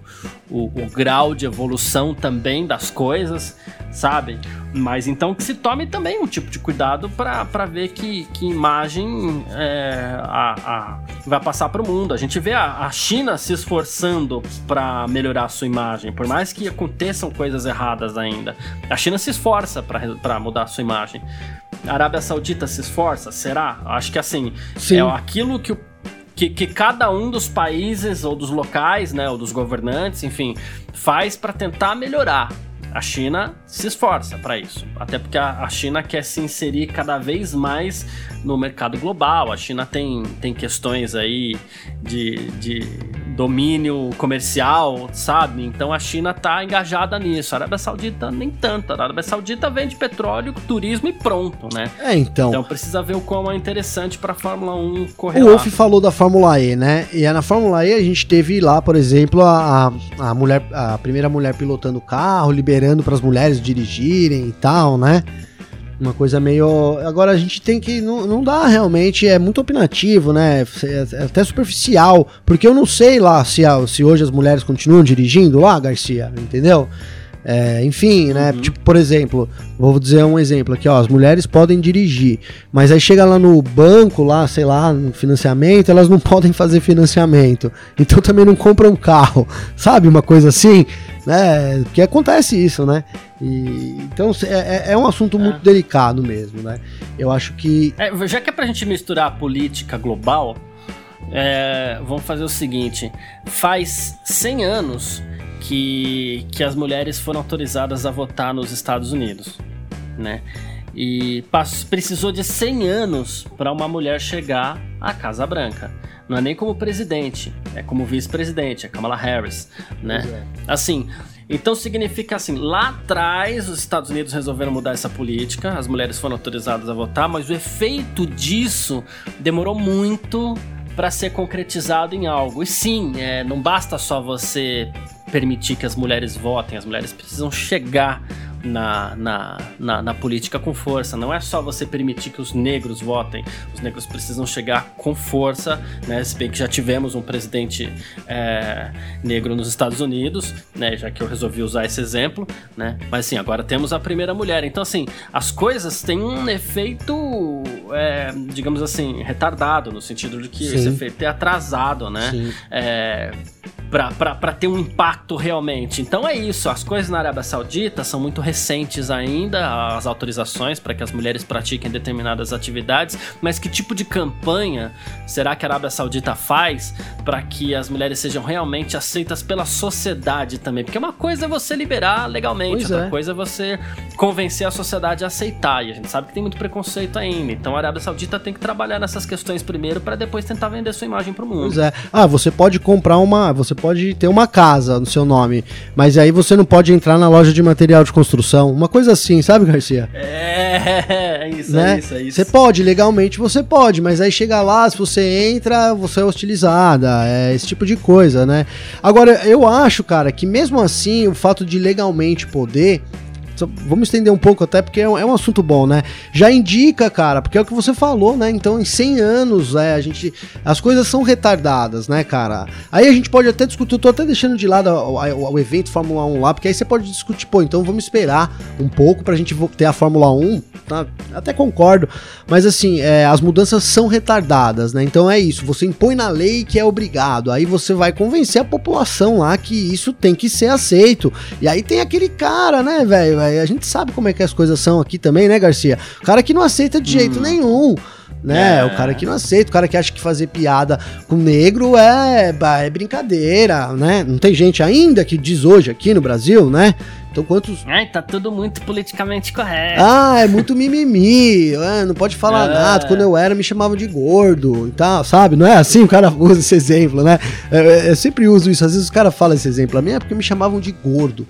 A: o, o grau de evolução também das coisas, sabe? Mas então que se tome também um tipo de cuidado para ver que, que imagem é, a, a, vai passar para o mundo. A gente vê a, a China se esforçando para melhorar a sua imagem, por mais que aconteçam coisas erradas ainda. A China se esforça para mudar a sua imagem. A Arábia Saudita se esforça? Será? Acho que assim, Sim. é aquilo que o que, que, cada um dos países ou dos locais, né, ou dos governantes, enfim, faz para tentar melhorar. A China se esforça para isso, até porque a, China quer se inserir cada vez mais no mercado global. A China tem, tem questões aí de, de domínio comercial, sabe? Então a China tá engajada nisso. A Arábia Saudita nem tanto. A Arábia Saudita vende petróleo, turismo e pronto, né?
B: É, então.
A: Então precisa ver o quão é interessante para a Fórmula 1 correr.
B: O Wolf falou da Fórmula E, né? E na Fórmula E a gente teve lá, por exemplo, a, a mulher, a primeira mulher pilotando o carro, liberando para as mulheres dirigirem e tal, né? Uma coisa meio. Agora a gente tem que. Não, não dá realmente, é muito opinativo, né? É, é até superficial. Porque eu não sei lá se, se hoje as mulheres continuam dirigindo lá, Garcia, entendeu? É, enfim, né? Uhum. Tipo, por exemplo, vou dizer um exemplo aqui, ó. As mulheres podem dirigir, mas aí chega lá no banco, lá, sei lá, no financiamento, elas não podem fazer financiamento. Então também não compram carro, sabe? Uma coisa assim né? Porque acontece isso, né? E, então é, é, é um assunto muito é. delicado mesmo, né? Eu acho que.
A: É, já que é pra gente misturar a política global, é, vamos fazer o seguinte: faz 100 anos que, que as mulheres foram autorizadas a votar nos Estados Unidos, né? E precisou de 100 anos para uma mulher chegar à Casa Branca. Não é nem como presidente, é como vice-presidente, a Kamala Harris, né? É. Assim, então significa assim, lá atrás os Estados Unidos resolveram mudar essa política, as mulheres foram autorizadas a votar, mas o efeito disso demorou muito para ser concretizado em algo. E sim, é, não basta só você permitir que as mulheres votem, as mulheres precisam chegar na, na, na, na, política com força. Não é só você permitir que os negros votem, os negros precisam chegar com força, né? Se bem que já tivemos um presidente é, negro nos Estados Unidos, né? Já que eu resolvi usar esse exemplo, né? Mas sim, agora temos a primeira mulher. Então, assim, as coisas têm um efeito, é, digamos assim, retardado, no sentido de que sim. esse efeito é atrasado, né? Sim. É, para ter um impacto realmente. Então é isso, as coisas na Arábia Saudita são muito recentes ainda, as autorizações para que as mulheres pratiquem determinadas atividades, mas que tipo de campanha será que a Arábia Saudita faz para que as mulheres sejam realmente aceitas pela sociedade também? Porque uma coisa é você liberar legalmente, pois outra é. coisa é você convencer a sociedade a aceitar, e a gente sabe que tem muito preconceito ainda. Então a Arábia Saudita tem que trabalhar nessas questões primeiro para depois tentar vender sua imagem para o mundo.
B: Pois é. Ah, você pode comprar uma, você pode ter uma casa no seu nome, mas aí você não pode entrar na loja de material de construção. Uma coisa assim, sabe, Garcia?
A: É, é isso, né? é isso, é isso.
B: Você pode, legalmente você pode, mas aí chega lá, se você entra, você é hostilizada, é esse tipo de coisa, né? Agora, eu acho, cara, que mesmo assim, o fato de legalmente poder vamos estender um pouco até porque é um, é um, assunto bom, né? Já indica, cara, porque é o que você falou, né? Então, em 100 anos, é, a gente, as coisas são retardadas, né, cara? Aí a gente pode até discutir, eu tô até deixando de lado o, evento Fórmula 1 lá, porque aí você pode discutir, pô, então vamos esperar um pouco pra gente ter a Fórmula 1, tá? Até concordo, mas assim, é, as mudanças são retardadas, né? Então é isso, você impõe na lei que é obrigado, aí você vai convencer a população lá que isso tem que ser aceito. E aí tem aquele cara, né, velho? A gente sabe como é que as coisas são aqui também, né, Garcia? O cara que não aceita de jeito hum. nenhum né? É. O cara que não aceita, o cara que acha que fazer piada com negro é, é brincadeira, né? Não tem gente ainda que diz hoje aqui no Brasil, né? Então quantos.
A: Ai, tá tudo muito politicamente correto.
B: Ah, é muito mimimi. É, não pode falar é. nada. Quando eu era, me chamavam de gordo e tal, sabe? Não é assim? O cara usa esse exemplo, né? Eu, eu sempre uso isso. Às vezes os caras falam esse exemplo a mim, é porque me chamavam de gordo.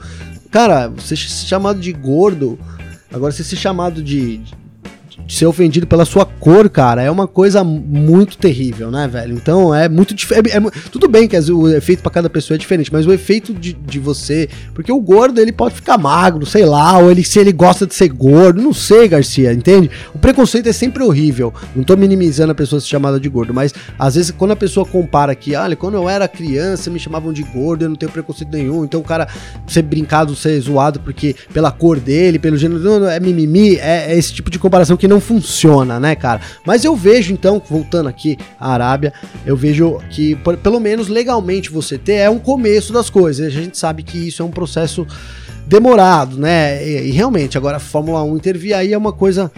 B: Cara, você ser chamado de gordo, agora você ser chamado de, de ser ofendido pela sua cor, cara, é uma coisa muito terrível, né, velho? Então é muito diferente. É, é, tudo bem que o efeito para cada pessoa é diferente, mas o efeito de, de você. Porque o gordo, ele pode ficar magro, sei lá, ou ele, se ele gosta de ser gordo, não sei, Garcia, entende? O preconceito é sempre horrível. Não tô minimizando a pessoa ser chamada de gordo, mas às vezes quando a pessoa compara aqui, olha, quando eu era criança me chamavam de gordo, eu não tenho preconceito nenhum, então o cara ser brincado, ser zoado porque pela cor dele, pelo gênero, não, não, é mimimi, é, é esse tipo de comparação que não funciona, né, cara? Mas eu vejo então, voltando aqui à Arábia, eu vejo que pelo menos legalmente você ter é um começo das coisas. A gente sabe que isso é um processo demorado, né? E, e realmente, agora a Fórmula 1 intervir aí é uma coisa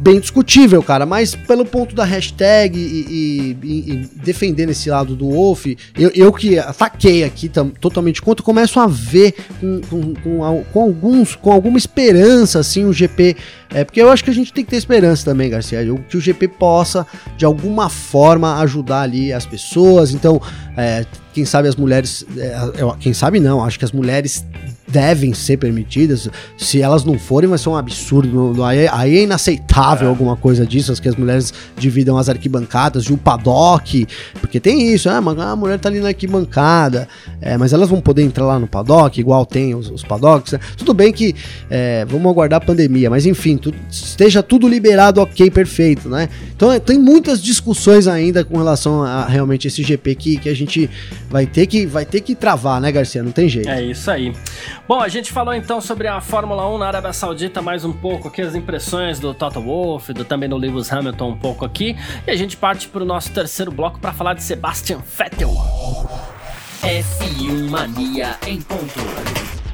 B: bem discutível, cara. Mas pelo ponto da hashtag e, e, e defendendo esse lado do Wolf, eu, eu que ataquei aqui totalmente contra, começo a ver com, com, com, com, alguns, com alguma esperança, assim, o GP. É, porque eu acho que a gente tem que ter esperança também, Garcia. Que o GP possa, de alguma forma, ajudar ali as pessoas. Então, é, quem sabe as mulheres. É, quem sabe não, acho que as mulheres devem ser permitidas. Se elas não forem, vai ser um absurdo. Aí, aí é inaceitável é. alguma coisa disso, as que as mulheres dividam as arquibancadas e o paddock. Porque tem isso, ah, a mulher tá ali na arquibancada. É, mas elas vão poder entrar lá no paddock, igual tem os, os paddocks. Né? Tudo bem que é, vamos aguardar a pandemia, mas enfim, tu, esteja tudo liberado, ok, perfeito, né? Então é, tem muitas discussões ainda com relação a realmente esse GP que, que a gente vai ter que, vai ter que travar, né, Garcia? Não tem jeito.
A: É isso aí. Bom, a gente falou então sobre a Fórmula 1 na Arábia Saudita mais um pouco aqui, as impressões do Toto Wolff, do, também do Lewis Hamilton um pouco aqui. E a gente parte para o nosso terceiro bloco para falar de Sebastian Vettel.
C: F1 Mania em ponto.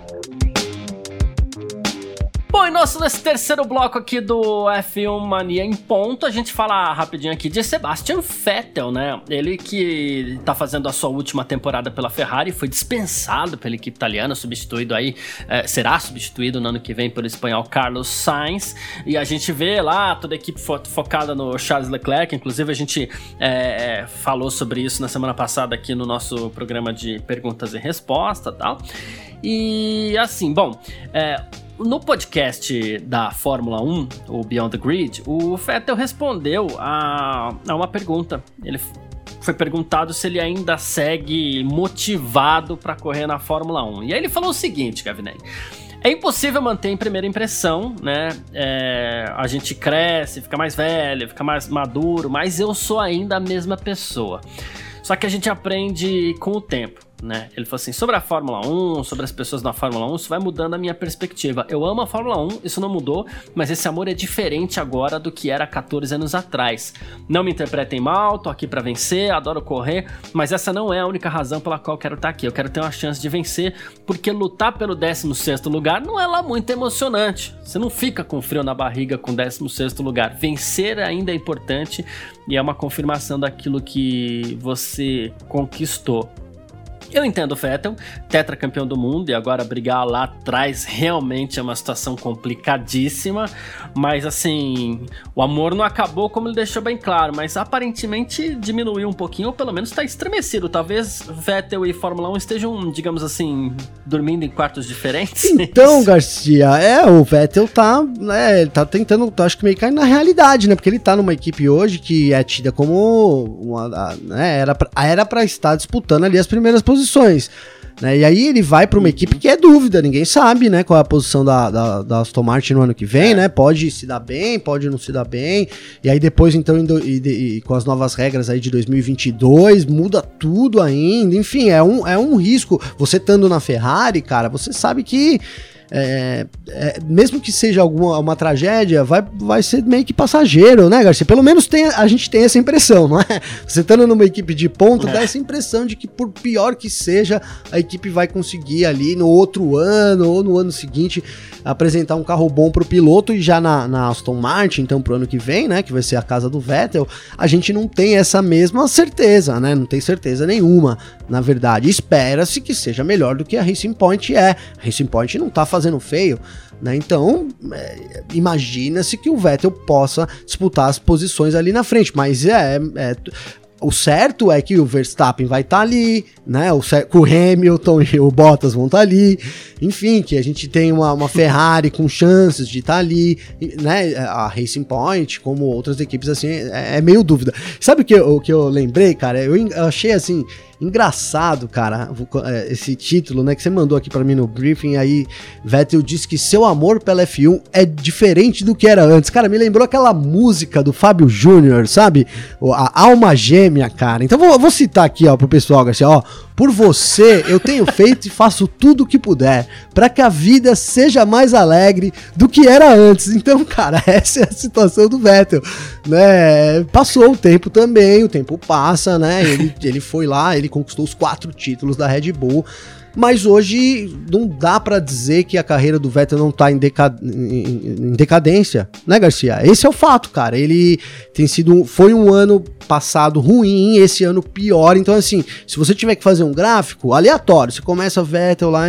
A: Bom, e nosso nesse terceiro bloco aqui do F1 Mania em ponto, a gente fala rapidinho aqui de Sebastian Vettel, né? Ele que tá fazendo a sua última temporada pela Ferrari, foi dispensado pela equipe italiana, substituído aí, é, será substituído no ano que vem pelo espanhol Carlos Sainz, e a gente vê lá toda a equipe fo focada no Charles Leclerc, inclusive a gente é, é, falou sobre isso na semana passada aqui no nosso programa de perguntas e respostas tal. E assim, bom, é, no podcast da Fórmula 1, o Beyond the Grid, o Vettel respondeu a, a uma pergunta. Ele foi perguntado se ele ainda segue motivado para correr na Fórmula 1. E aí ele falou o seguinte, Gavinelli. É impossível manter em primeira impressão, né? É, a gente cresce, fica mais velho, fica mais maduro, mas eu sou ainda a mesma pessoa. Só que a gente aprende com o tempo né? Ele falou assim: sobre a Fórmula 1, sobre as pessoas na Fórmula 1, isso vai mudando a minha perspectiva. Eu amo a Fórmula 1, isso não mudou, mas esse amor é diferente agora do que era 14 anos atrás. Não me interpretem mal, tô aqui para vencer, adoro correr, mas essa não é a única razão pela qual quero estar tá aqui. Eu quero ter uma chance de vencer, porque lutar pelo 16 lugar não é lá muito emocionante. Você não fica com frio na barriga com 16 lugar. Vencer ainda é importante e é uma confirmação daquilo que você conquistou. Eu entendo o Vettel, tetracampeão do mundo, e agora brigar lá atrás realmente é uma situação complicadíssima. Mas assim, o amor não acabou como ele deixou bem claro, mas aparentemente diminuiu um pouquinho, ou pelo menos está estremecido. Talvez Vettel e Fórmula 1 estejam, digamos assim, dormindo em quartos diferentes.
B: Então, Garcia, é, o Vettel tá, né, ele tá tentando, acho que meio cair na realidade, né? Porque ele tá numa equipe hoje que é tida como uma, né, era, pra, era pra estar disputando ali as primeiras posições posições. Né? E aí ele vai para uma equipe que é dúvida, ninguém sabe, né? Qual é a posição da, da, da Aston Martin no ano que vem, é. né? Pode se dar bem, pode não se dar bem. E aí depois, então, indo, e, e, com as novas regras aí de 2022, muda tudo ainda. Enfim, é um, é um risco. Você estando na Ferrari, cara, você sabe que é, é, mesmo que seja alguma uma tragédia, vai, vai ser meio que passageiro, né, Garcia? Pelo menos tem, a gente tem essa impressão, não é? Você estando numa equipe de ponto, é. dá essa impressão de que, por pior que seja, a equipe vai conseguir ali no outro ano ou no ano seguinte apresentar um carro bom pro piloto e já na, na Aston Martin, então pro ano que vem, né, que vai ser a casa do Vettel, a gente não tem essa mesma certeza, né? Não tem certeza nenhuma, na verdade. Espera-se que seja melhor do que a Racing Point é. A Racing Point não tá fazendo feio, né? Então, é, imagina-se que o Vettel possa disputar as posições ali na frente, mas é, é o certo é que o Verstappen vai estar tá ali, né? O, o Hamilton e o Bottas vão estar tá ali. Enfim, que a gente tem uma, uma Ferrari com chances de estar tá ali, né? A Racing Point, como outras equipes, assim, é, é meio dúvida. Sabe o que, o que eu lembrei, cara? Eu, eu achei assim engraçado, cara, é, esse título, né, que você mandou aqui para mim no briefing aí, Vettel disse que seu amor pela F1 é diferente do que era antes. Cara, me lembrou aquela música do Fábio Júnior, sabe? A alma gêmea, cara. Então vou, vou citar aqui, ó, pro pessoal, Garcia, ó, por você, eu tenho feito e faço tudo o que puder para que a vida seja mais alegre do que era antes. Então, cara, essa é a situação do Vettel, né? Passou o tempo também, o tempo passa, né? Ele, ele foi lá, ele conquistou os quatro títulos da Red Bull. Mas hoje não dá para dizer que a carreira do Vettel não tá em, em, decadência, né, Garcia? Esse é o fato, cara. Ele tem sido. Foi um ano passado ruim, esse ano pior. Então, assim, se você tiver que fazer um gráfico aleatório, você começa Vettel lá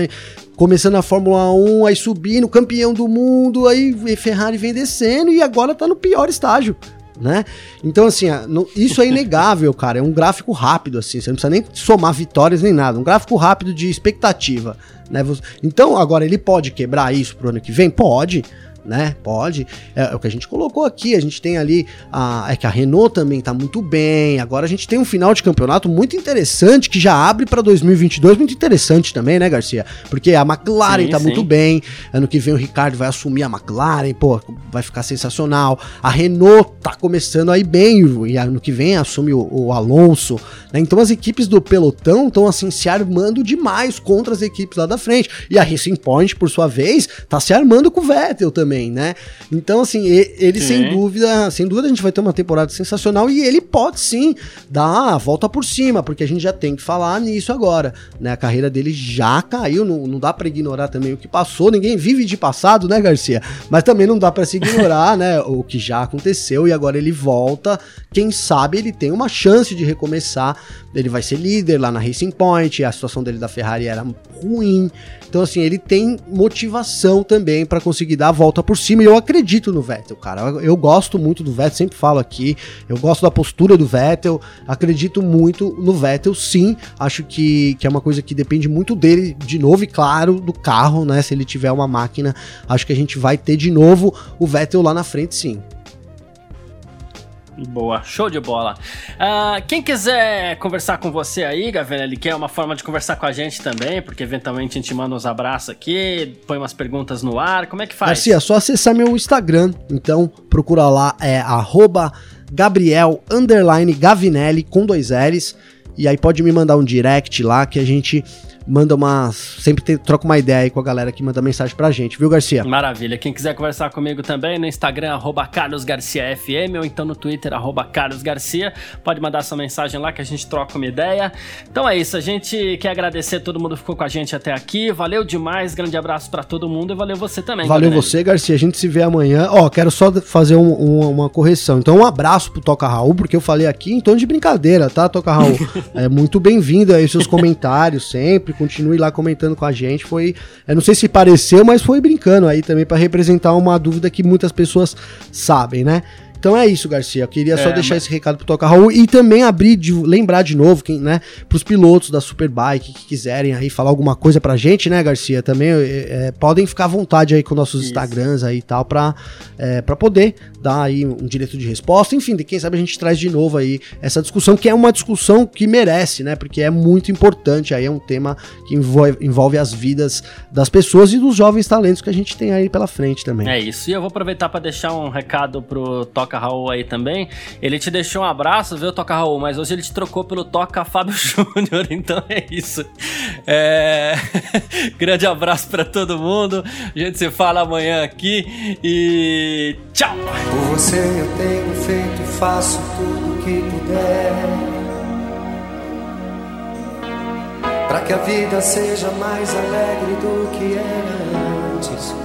B: começando a Fórmula 1, aí subindo, campeão do mundo, aí Ferrari vem descendo e agora tá no pior estágio né? Então, assim, isso é inegável, cara. É um gráfico rápido, assim. Você não precisa nem somar vitórias nem nada. Um gráfico rápido de expectativa, né? Então, agora, ele pode quebrar isso pro ano que vem? Pode né? Pode. É, é, o que a gente colocou aqui. A gente tem ali. A, é que a Renault também tá muito bem. Agora a gente tem um final de campeonato muito interessante que já abre para 2022. Muito interessante também, né, Garcia? Porque a McLaren sim, tá sim. muito bem. Ano que vem o Ricardo vai assumir a McLaren. Pô, vai ficar sensacional. A Renault tá começando aí bem. E ano que vem assume o, o Alonso. Né? Então as equipes do pelotão estão assim se armando demais contra as equipes lá da frente. E a Racing Point, por sua vez, tá se armando com o Vettel também também, né? Então, assim, ele sim. sem dúvida, sem dúvida a gente vai ter uma temporada sensacional e ele pode sim dar a volta por cima, porque a gente já tem que falar nisso agora, né? A carreira dele já caiu, não, não dá para ignorar também o que passou, ninguém vive de passado, né, Garcia? Mas também não dá para se ignorar, né, o que já aconteceu e agora ele volta, quem sabe ele tem uma chance de recomeçar, ele vai ser líder lá na Racing Point, a situação dele da Ferrari era ruim, então, assim, ele tem motivação também para conseguir dar a volta por cima. E eu acredito no Vettel, cara. Eu gosto muito do Vettel, sempre falo aqui. Eu gosto da postura do Vettel. Acredito muito no Vettel, sim. Acho que, que é uma coisa que depende muito dele, de novo, e claro, do carro, né? Se ele tiver uma máquina, acho que a gente vai ter de novo o Vettel lá na frente, sim.
A: Boa, show de bola. Uh, quem quiser conversar com você aí, Gavinelli, quer uma forma de conversar com a gente também, porque eventualmente a gente manda uns abraços aqui, põe umas perguntas no ar, como é que faz?
B: Garcia, é só acessar meu Instagram, então procura lá, é arroba Gabriel Gavinelli com dois L's, e aí pode me mandar um direct lá que a gente manda uma. Sempre tem, troca uma ideia aí com a galera que manda mensagem pra gente, viu, Garcia?
A: Maravilha. Quem quiser conversar comigo também no Instagram, arroba carlosgarciafm, ou então no Twitter, arroba carlosgarcia, pode mandar sua mensagem lá que a gente troca uma ideia. Então é isso, a gente quer agradecer todo mundo que ficou com a gente até aqui. Valeu demais, grande abraço para todo mundo e valeu você também.
B: Valeu você, Garcia. A gente se vê amanhã. Ó, quero só fazer um, um, uma correção. Então, um abraço pro Toca Raul, porque eu falei aqui em tom de brincadeira, tá, Toca Raul? é muito bem-vindo aí seus comentários sempre continue lá comentando com a gente. Foi, eu não sei se pareceu, mas foi brincando aí também para representar uma dúvida que muitas pessoas sabem, né? Então é isso, Garcia. Eu queria é, só deixar mas... esse recado pro Toca Raul e também abrir, de, lembrar de novo, quem, né, pros pilotos da Superbike que quiserem aí falar alguma coisa pra gente, né, Garcia? Também é, podem ficar à vontade aí com nossos isso. Instagrams aí e tal, pra, é, pra poder dar aí um direito de resposta. Enfim, de quem sabe a gente traz de novo aí essa discussão, que é uma discussão que merece, né? Porque é muito importante aí, é um tema que envolve, envolve as vidas das pessoas e dos jovens talentos que a gente tem aí pela frente também.
A: É isso. E eu vou aproveitar para deixar um recado pro Toca Toca Raul aí também. Ele te deixou um abraço, viu, Toca Raul? Mas hoje ele te trocou pelo Toca Fábio Júnior, então é isso. É... Grande abraço para todo mundo. A gente se fala amanhã aqui e tchau!
D: Por você eu tenho feito e faço tudo que puder. Para que a vida seja mais alegre do que era antes.